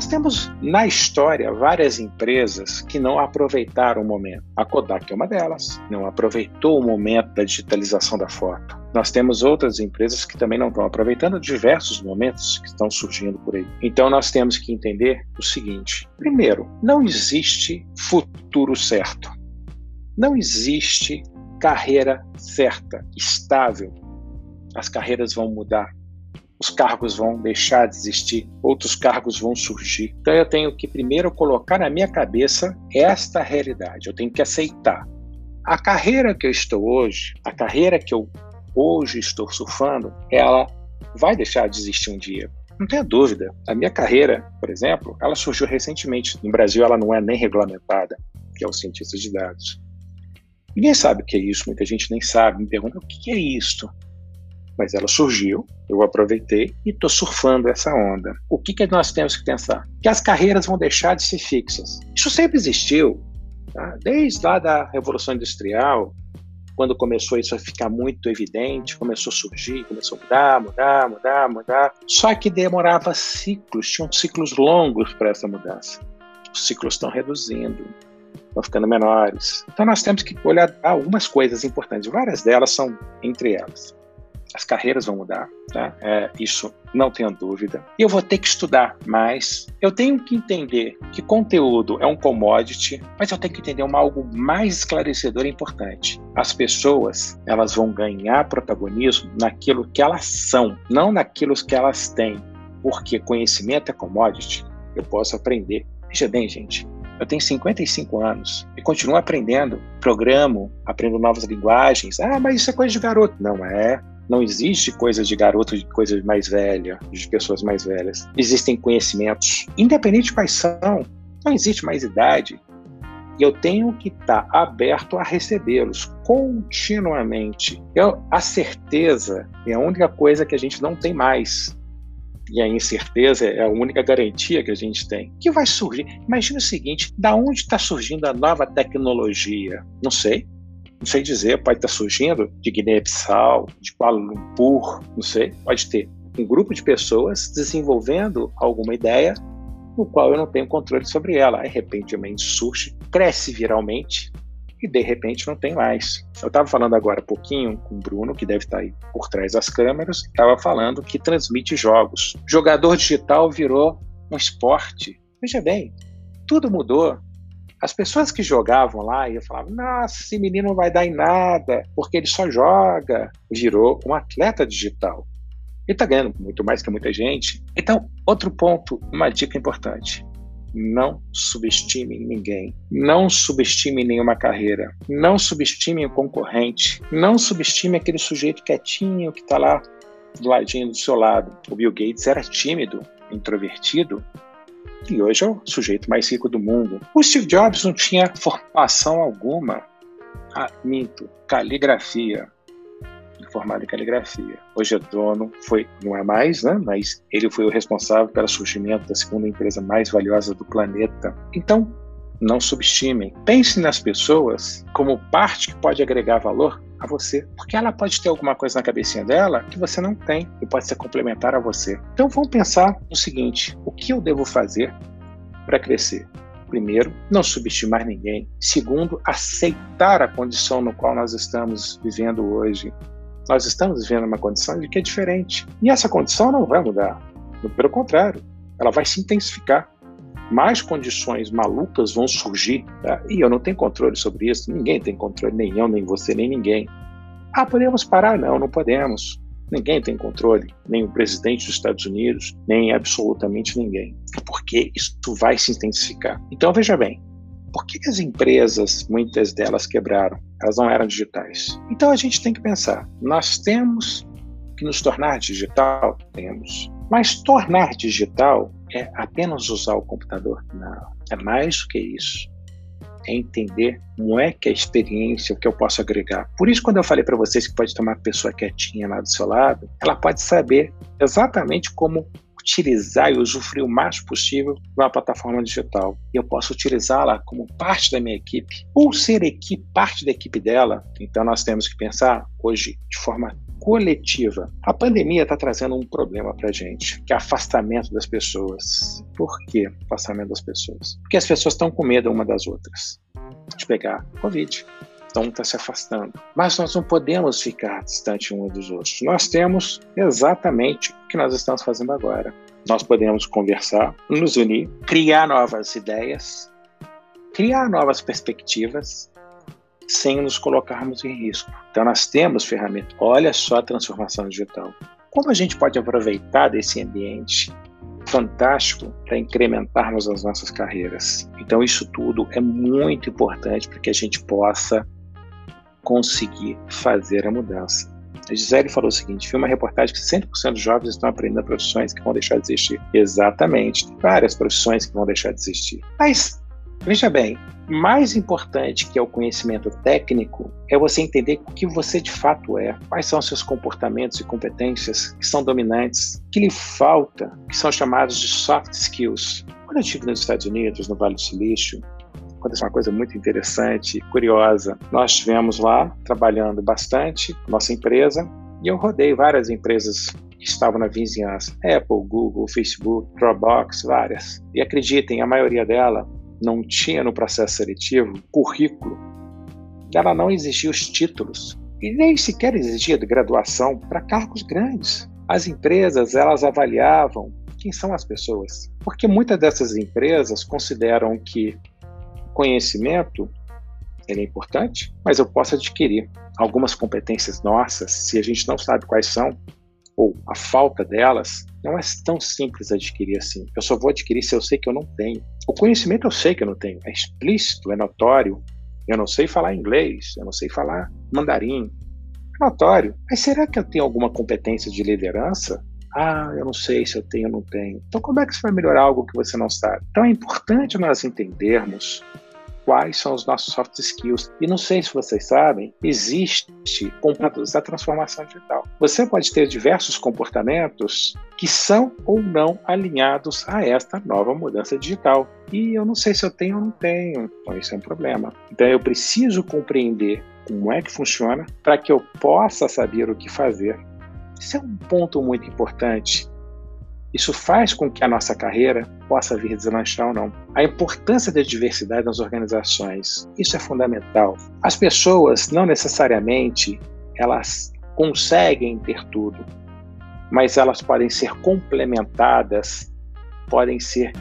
Nós temos na história várias empresas que não aproveitaram o momento. A Kodak é uma delas, não aproveitou o momento da digitalização da foto. Nós temos outras empresas que também não estão aproveitando diversos momentos que estão surgindo por aí. Então nós temos que entender o seguinte: primeiro, não existe futuro certo. Não existe carreira certa, estável. As carreiras vão mudar os cargos vão deixar de existir, outros cargos vão surgir. Então eu tenho que primeiro colocar na minha cabeça esta realidade, eu tenho que aceitar. A carreira que eu estou hoje, a carreira que eu hoje estou surfando, ela vai deixar de existir um dia. Não tenha dúvida. A minha carreira, por exemplo, ela surgiu recentemente. No Brasil, ela não é nem regulamentada, que é o cientista de dados. Ninguém sabe o que é isso, muita gente nem sabe. Me pergunta o que é isso mas ela surgiu, eu aproveitei e estou surfando essa onda. O que, que nós temos que pensar? Que as carreiras vão deixar de ser fixas. Isso sempre existiu, tá? desde lá da Revolução Industrial, quando começou isso a ficar muito evidente, começou a surgir, começou a mudar, mudar, mudar, mudar. Só que demorava ciclos, tinham ciclos longos para essa mudança. Os ciclos estão reduzindo, estão ficando menores. Então nós temos que olhar algumas coisas importantes. Várias delas são entre elas as carreiras vão mudar, tá? É, isso não tenho dúvida. Eu vou ter que estudar mais. Eu tenho que entender que conteúdo é um commodity, mas eu tenho que entender uma, algo mais esclarecedor e importante. As pessoas, elas vão ganhar protagonismo naquilo que elas são, não naquilo que elas têm. Porque conhecimento é commodity. Eu posso aprender. Veja bem, gente, eu tenho 55 anos e continuo aprendendo, programo, aprendo novas linguagens. Ah, mas isso é coisa de garoto. Não é. Não existe coisa de garoto, de coisa mais velha, de pessoas mais velhas. Existem conhecimentos, independente de quais são, não existe mais idade. E eu tenho que estar aberto a recebê-los continuamente. Eu, a certeza é a única coisa que a gente não tem mais. E a incerteza é a única garantia que a gente tem. Que vai surgir? Imagina o seguinte: da onde está surgindo a nova tecnologia? Não sei não sei dizer, pode estar surgindo de Guiné-Bissau, de Kuala Lumpur, não sei, pode ter um grupo de pessoas desenvolvendo alguma ideia no qual eu não tenho controle sobre ela. Aí, repentinamente surge, cresce viralmente e de repente não tem mais. Eu estava falando agora um pouquinho com o Bruno, que deve estar aí por trás das câmeras, estava falando que transmite jogos. Jogador digital virou um esporte. Veja bem, tudo mudou. As pessoas que jogavam lá iam falar: nossa, esse menino não vai dar em nada, porque ele só joga. Virou um atleta digital. Ele está ganhando muito mais que muita gente. Então, outro ponto, uma dica importante. Não subestime ninguém. Não subestime nenhuma carreira. Não subestime o concorrente. Não subestime aquele sujeito quietinho que está lá do ladinho do seu lado. O Bill Gates era tímido, introvertido, e hoje é o sujeito mais rico do mundo. O Steve Jobs não tinha formação alguma. Ah, minto, caligrafia. Formado em caligrafia. Hoje é dono, foi, não é mais, né? Mas ele foi o responsável pelo surgimento da segunda empresa mais valiosa do planeta. Então, não subestimem. Pense nas pessoas como parte que pode agregar valor a você, porque ela pode ter alguma coisa na cabecinha dela que você não tem e pode ser complementar a você. Então vamos pensar no seguinte: o que eu devo fazer para crescer? Primeiro, não subestimar ninguém. Segundo, aceitar a condição no qual nós estamos vivendo hoje. Nós estamos vivendo uma condição de que é diferente. E essa condição não vai mudar. Pelo contrário, ela vai se intensificar mais condições malucas vão surgir tá? e eu não tenho controle sobre isso, ninguém tem controle, nem eu, nem você, nem ninguém. Ah, podemos parar? Não, não podemos. Ninguém tem controle, nem o presidente dos Estados Unidos, nem absolutamente ninguém, porque isso vai se intensificar. Então, veja bem, por que as empresas, muitas delas quebraram? Elas não eram digitais. Então, a gente tem que pensar: nós temos que nos tornar digital? Temos. Mas tornar digital é apenas usar o computador? Não. É mais do que isso. É entender como é que é a experiência, o que eu posso agregar. Por isso, quando eu falei para vocês que pode ter uma pessoa quietinha lá do seu lado, ela pode saber exatamente como utilizar e usufruir o mais possível de uma plataforma digital. E eu posso utilizá-la como parte da minha equipe, ou ser equipe, parte da equipe dela. Então nós temos que pensar hoje de forma coletiva. A pandemia está trazendo um problema para a gente, que é afastamento das pessoas. Por que afastamento das pessoas? Porque as pessoas estão com medo uma das outras de pegar Covid. Então está se afastando. Mas nós não podemos ficar distante um dos outros. Nós temos exatamente o que nós estamos fazendo agora. Nós podemos conversar, nos unir, criar novas ideias, criar novas perspectivas, sem nos colocarmos em risco. Então nós temos ferramentas. Olha só a transformação digital. Como a gente pode aproveitar desse ambiente fantástico para incrementarmos as nossas carreiras. Então isso tudo é muito importante para que a gente possa conseguir fazer a mudança. A Gisele falou o seguinte: vi uma reportagem que 100% dos jovens estão aprendendo profissões que vão deixar de existir. Exatamente, várias profissões que vão deixar de existir. Mas, veja bem, mais importante que é o conhecimento técnico é você entender o que você de fato é, quais são seus comportamentos e competências que são dominantes, que lhe falta, que são chamados de soft skills. Quando eu estive nos Estados Unidos, no Vale do Silício, aconteceu uma coisa muito interessante, curiosa. Nós estivemos lá trabalhando bastante, nossa empresa, e eu rodei várias empresas que estavam na vizinhança: Apple, Google, Facebook, Dropbox, várias. E acreditem, a maioria dela não tinha no processo seletivo currículo. Ela não exigia os títulos e nem sequer exigia de graduação para cargos grandes. As empresas elas avaliavam quem são as pessoas, porque muitas dessas empresas consideram que conhecimento ele é importante, mas eu posso adquirir algumas competências nossas, se a gente não sabe quais são, ou a falta delas, não é tão simples adquirir assim. Eu só vou adquirir se eu sei que eu não tenho. O conhecimento eu sei que eu não tenho, é explícito, é notório. Eu não sei falar inglês, eu não sei falar mandarim. É notório. Mas será que eu tenho alguma competência de liderança? Ah, eu não sei se eu tenho ou não tenho. Então, como é que você vai melhorar algo que você não sabe? Então, é importante nós entendermos quais são os nossos soft skills. E não sei se vocês sabem, existe comportamentos da transformação digital. Você pode ter diversos comportamentos que são ou não alinhados a esta nova mudança digital. E eu não sei se eu tenho ou não tenho. Então isso é um problema. Então eu preciso compreender como é que funciona para que eu possa saber o que fazer. Isso é um ponto muito importante isso faz com que a nossa carreira possa vir deslanchar ou não. A importância da diversidade nas organizações, isso é fundamental. As pessoas não necessariamente elas conseguem ter tudo, mas elas podem ser complementadas, podem ser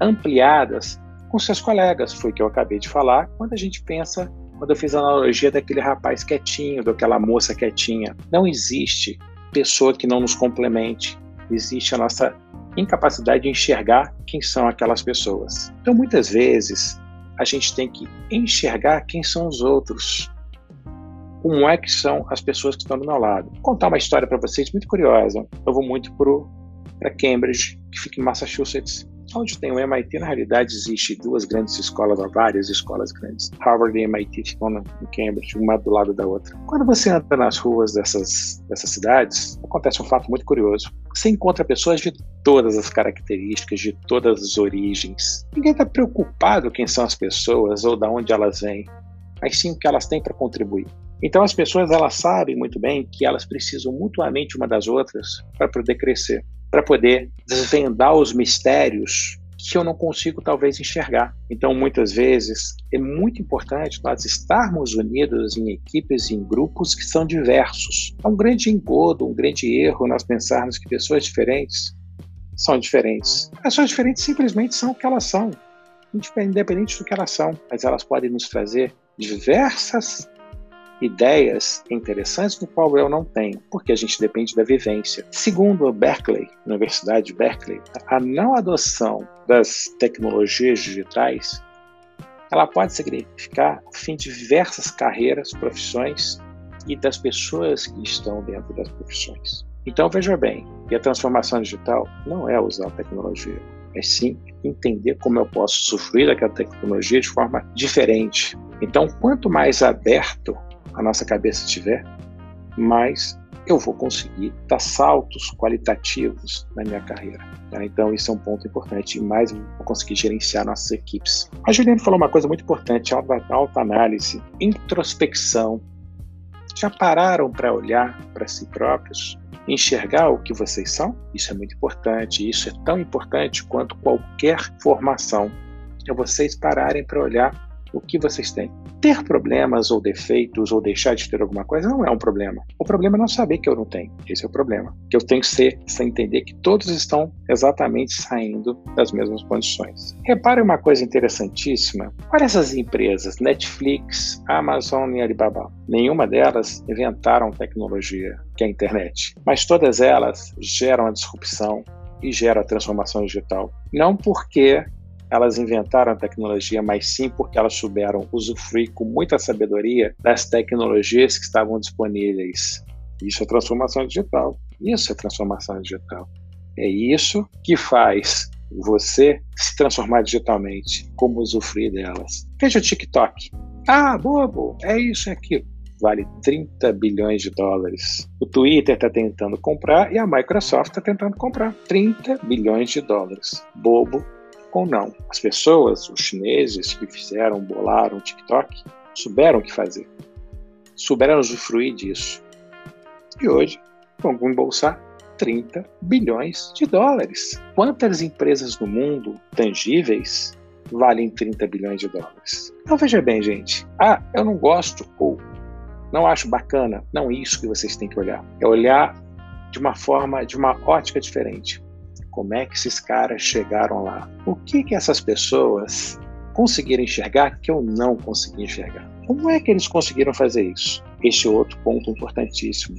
ampliadas com seus colegas. Foi o que eu acabei de falar quando a gente pensa, quando eu fiz a analogia daquele rapaz quietinho, daquela moça quietinha. Não existe pessoa que não nos complemente existe a nossa incapacidade de enxergar quem são aquelas pessoas. Então, muitas vezes, a gente tem que enxergar quem são os outros. Como é que são as pessoas que estão do meu lado. Vou contar uma história para vocês muito curiosa. Eu vou muito para Cambridge, que fica em Massachusetts. Onde tem o MIT, na realidade, existe duas grandes escolas, ou várias escolas grandes. Harvard e MIT ficam em Cambridge, uma do lado da outra. Quando você anda nas ruas dessas, dessas cidades, acontece um fato muito curioso. Você encontra pessoas de todas as características, de todas as origens. Ninguém está preocupado quem são as pessoas ou de onde elas vêm, mas sim o que elas têm para contribuir. Então as pessoas elas sabem muito bem que elas precisam mutuamente uma das outras para poder crescer para poder desvendar os mistérios que eu não consigo talvez enxergar. Então, muitas vezes, é muito importante nós estarmos unidos em equipes e em grupos que são diversos. É um grande engodo, um grande erro nós pensarmos que pessoas diferentes são diferentes. Pessoas diferentes simplesmente são o que elas são, independente do que elas são, mas elas podem nos trazer diversas ideias interessantes no qual eu não tenho, porque a gente depende da vivência. Segundo Berkeley, Universidade de Berkeley, a não adoção das tecnologias digitais ela pode significar o fim de diversas carreiras, profissões e das pessoas que estão dentro das profissões. Então veja bem, e a transformação digital não é usar a tecnologia, é sim entender como eu posso sofrer daquela tecnologia de forma diferente. Então, quanto mais aberto a nossa cabeça tiver, mais eu vou conseguir dar saltos qualitativos na minha carreira. Tá? Então, isso é um ponto importante e mais vou conseguir gerenciar nossas equipes. A Juliana falou uma coisa muito importante: autoanálise, introspecção, Já pararam para olhar para si próprios? Enxergar o que vocês são? Isso é muito importante. Isso é tão importante quanto qualquer formação. É vocês pararem para olhar o que vocês têm. Ter problemas ou defeitos ou deixar de ter alguma coisa não é um problema. O problema é não saber que eu não tenho. Esse é o problema. Que eu tenho que ser, sem entender que todos estão exatamente saindo das mesmas condições. Repare uma coisa interessantíssima. Olha essas empresas, Netflix, Amazon e Alibaba. Nenhuma delas inventaram tecnologia, que é a internet. Mas todas elas geram a disrupção e geram a transformação digital. Não porque elas inventaram a tecnologia, mas sim porque elas souberam usufruir com muita sabedoria das tecnologias que estavam disponíveis. Isso é transformação digital. Isso é transformação digital. É isso que faz você se transformar digitalmente, como usufruir delas. Veja o TikTok. Ah, bobo, é isso, é aquilo. Vale 30 bilhões de dólares. O Twitter está tentando comprar e a Microsoft está tentando comprar 30 bilhões de dólares. Bobo ou não. As pessoas, os chineses que fizeram, bolaram o TikTok, souberam o que fazer. Souberam usufruir disso. E hoje vão embolsar 30 bilhões de dólares. Quantas empresas no mundo tangíveis valem 30 bilhões de dólares? Então veja bem, gente. Ah, eu não gosto ou não acho bacana. Não é isso que vocês têm que olhar. É olhar de uma forma, de uma ótica diferente. Como é que esses caras chegaram lá? O que que essas pessoas conseguiram enxergar que eu não consegui enxergar? Como é que eles conseguiram fazer isso? Este é outro ponto importantíssimo.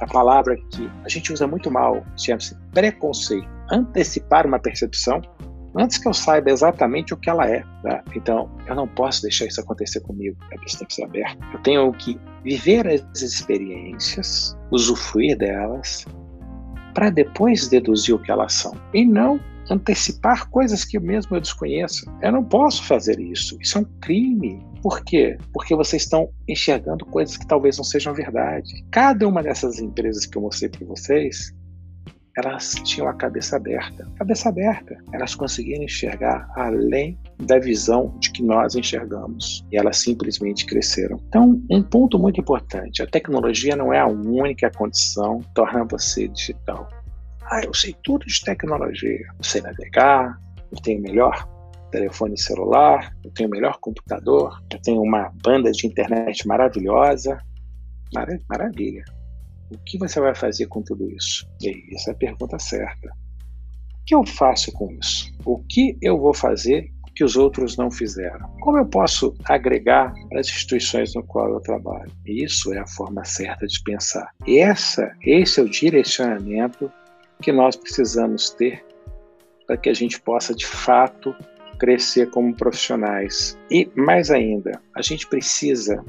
A palavra que a gente usa muito mal chama-se preconceito. Antecipar uma percepção antes que eu saiba exatamente o que ela é. Tá? Então, eu não posso deixar isso acontecer comigo. A cabeça tem que ser aberta. Eu tenho que viver as experiências, usufruir delas, para depois deduzir o que elas são e não antecipar coisas que mesmo eu desconheço. Eu não posso fazer isso. Isso é um crime. Por quê? Porque vocês estão enxergando coisas que talvez não sejam verdade. Cada uma dessas empresas que eu mostrei para vocês elas tinham a cabeça aberta. Cabeça aberta. Elas conseguiram enxergar além da visão de que nós enxergamos. E elas simplesmente cresceram. Então, um ponto muito importante: a tecnologia não é a única condição que torna você digital. Ah, eu sei tudo de tecnologia. Eu sei navegar, eu tenho melhor telefone celular, eu tenho o melhor computador, eu tenho uma banda de internet maravilhosa. Maravilha. O que você vai fazer com tudo isso? E essa é a pergunta certa. O que eu faço com isso? O que eu vou fazer que os outros não fizeram? Como eu posso agregar para as instituições no qual eu trabalho? Isso é a forma certa de pensar. Essa, esse é o direcionamento que nós precisamos ter para que a gente possa de fato crescer como profissionais. E mais ainda, a gente precisa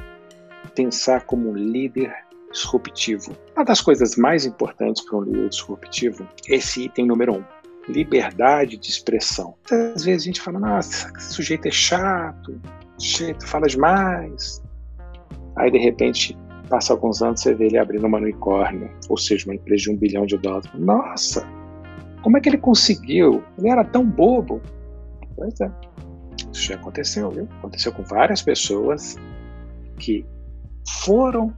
pensar como líder disruptivo. Uma das coisas mais importantes para um líder disruptivo é esse item número um, liberdade de expressão. Às esse a gente fala, nossa, esse sujeito é chato, sujeito fala demais. Aí de repente, passa alguns anos, você vê ele abrindo uma unicórnio, ou seja, uma empresa de um bilhão de dólares. Nossa, como é que ele conseguiu? Ele era tão bobo. Pois é, isso já aconteceu, viu? Aconteceu com várias pessoas que foram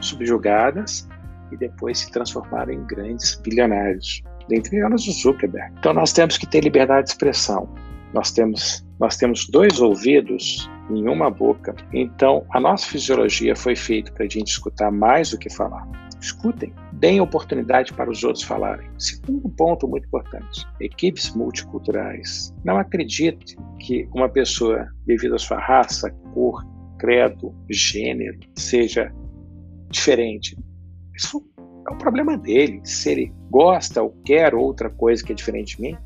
subjugadas e depois se transformaram em grandes bilionários, dentre elas o Zuckerberg. Então nós temos que ter liberdade de expressão. Nós temos nós temos dois ouvidos em uma boca. Então a nossa fisiologia foi feita para a gente escutar mais do que falar. Escutem, deem oportunidade para os outros falarem. Segundo ponto muito importante: equipes multiculturais. Não acredite que uma pessoa, devido à sua raça, cor, credo, gênero, seja diferente. Isso é um problema dele. Se ele gosta ou quer outra coisa que é diferente de mim,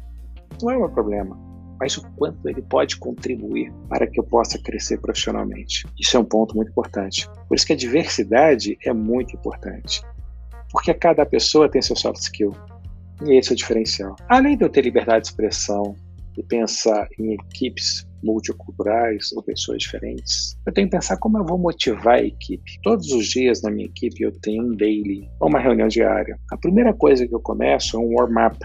não é um problema. Mas o quanto ele pode contribuir para que eu possa crescer profissionalmente. Isso é um ponto muito importante. Por isso que a diversidade é muito importante. Porque cada pessoa tem seu soft skill. E esse é o diferencial. Além de eu ter liberdade de expressão, de pensar em equipes multiculturais ou pessoas diferentes. Eu tenho que pensar como eu vou motivar a equipe. Todos os dias na minha equipe eu tenho um daily, uma reunião diária. A primeira coisa que eu começo é um warm-up,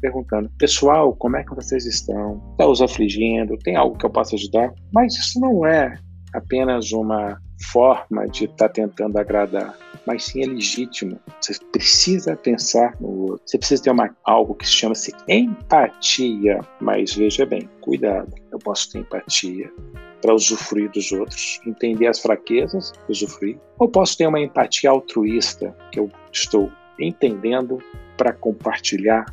perguntando: pessoal, como é que vocês estão? Está os afligindo? Tem algo que eu possa ajudar? Mas isso não é apenas uma forma de estar tá tentando agradar, mas sim é legítimo. Você precisa pensar no outro. Você precisa ter uma, algo que chama-se empatia. Mas veja bem, cuidado. Eu posso ter empatia para usufruir dos outros, entender as fraquezas, usufruir. Ou posso ter uma empatia altruísta, que eu estou entendendo para compartilhar,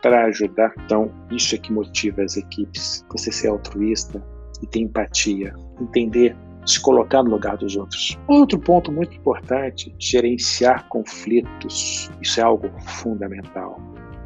para ajudar. Então, isso é que motiva as equipes. Você ser altruísta e ter empatia, entender se colocar no lugar dos outros. Outro ponto muito importante, gerenciar conflitos. Isso é algo fundamental.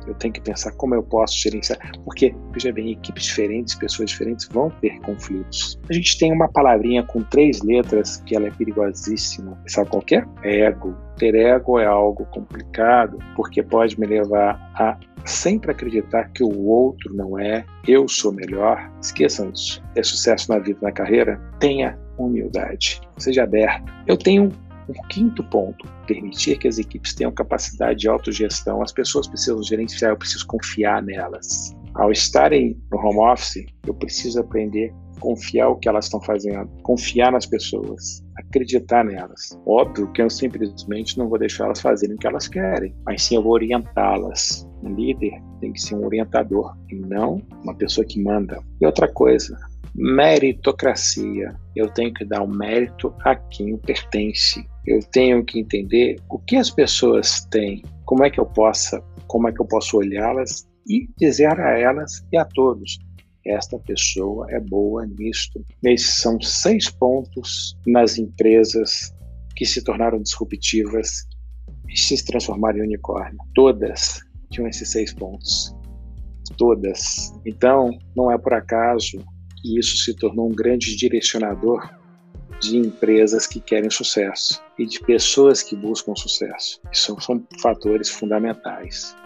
Eu tenho que pensar como eu posso gerenciar, porque, veja bem, equipes diferentes, pessoas diferentes vão ter conflitos. A gente tem uma palavrinha com três letras que ela é perigosíssima. Sabe qual é? Ego. Ter ego é algo complicado, porque pode me levar a sempre acreditar que o outro não é, eu sou melhor. Esqueçam disso. É sucesso na vida, na carreira? Tenha humildade. Seja aberto. Eu tenho um quinto ponto, permitir que as equipes tenham capacidade de autogestão. As pessoas precisam gerenciar, eu preciso confiar nelas. Ao estarem no home office, eu preciso aprender a confiar o que elas estão fazendo, confiar nas pessoas, acreditar nelas. Óbvio que eu simplesmente não vou deixar elas fazerem o que elas querem, mas sim eu vou orientá-las. Um líder tem que ser um orientador e não uma pessoa que manda. E outra coisa, meritocracia. Eu tenho que dar o mérito a quem pertence. Eu tenho que entender o que as pessoas têm, como é que eu possa, como é que eu posso olhá-las e dizer a elas e a todos esta pessoa é boa nisto. Esses são seis pontos nas empresas que se tornaram disruptivas e se transformaram em unicórnio. Todas tinham esses seis pontos. Todas. Então, não é por acaso e isso se tornou um grande direcionador de empresas que querem sucesso e de pessoas que buscam sucesso. Isso são fatores fundamentais.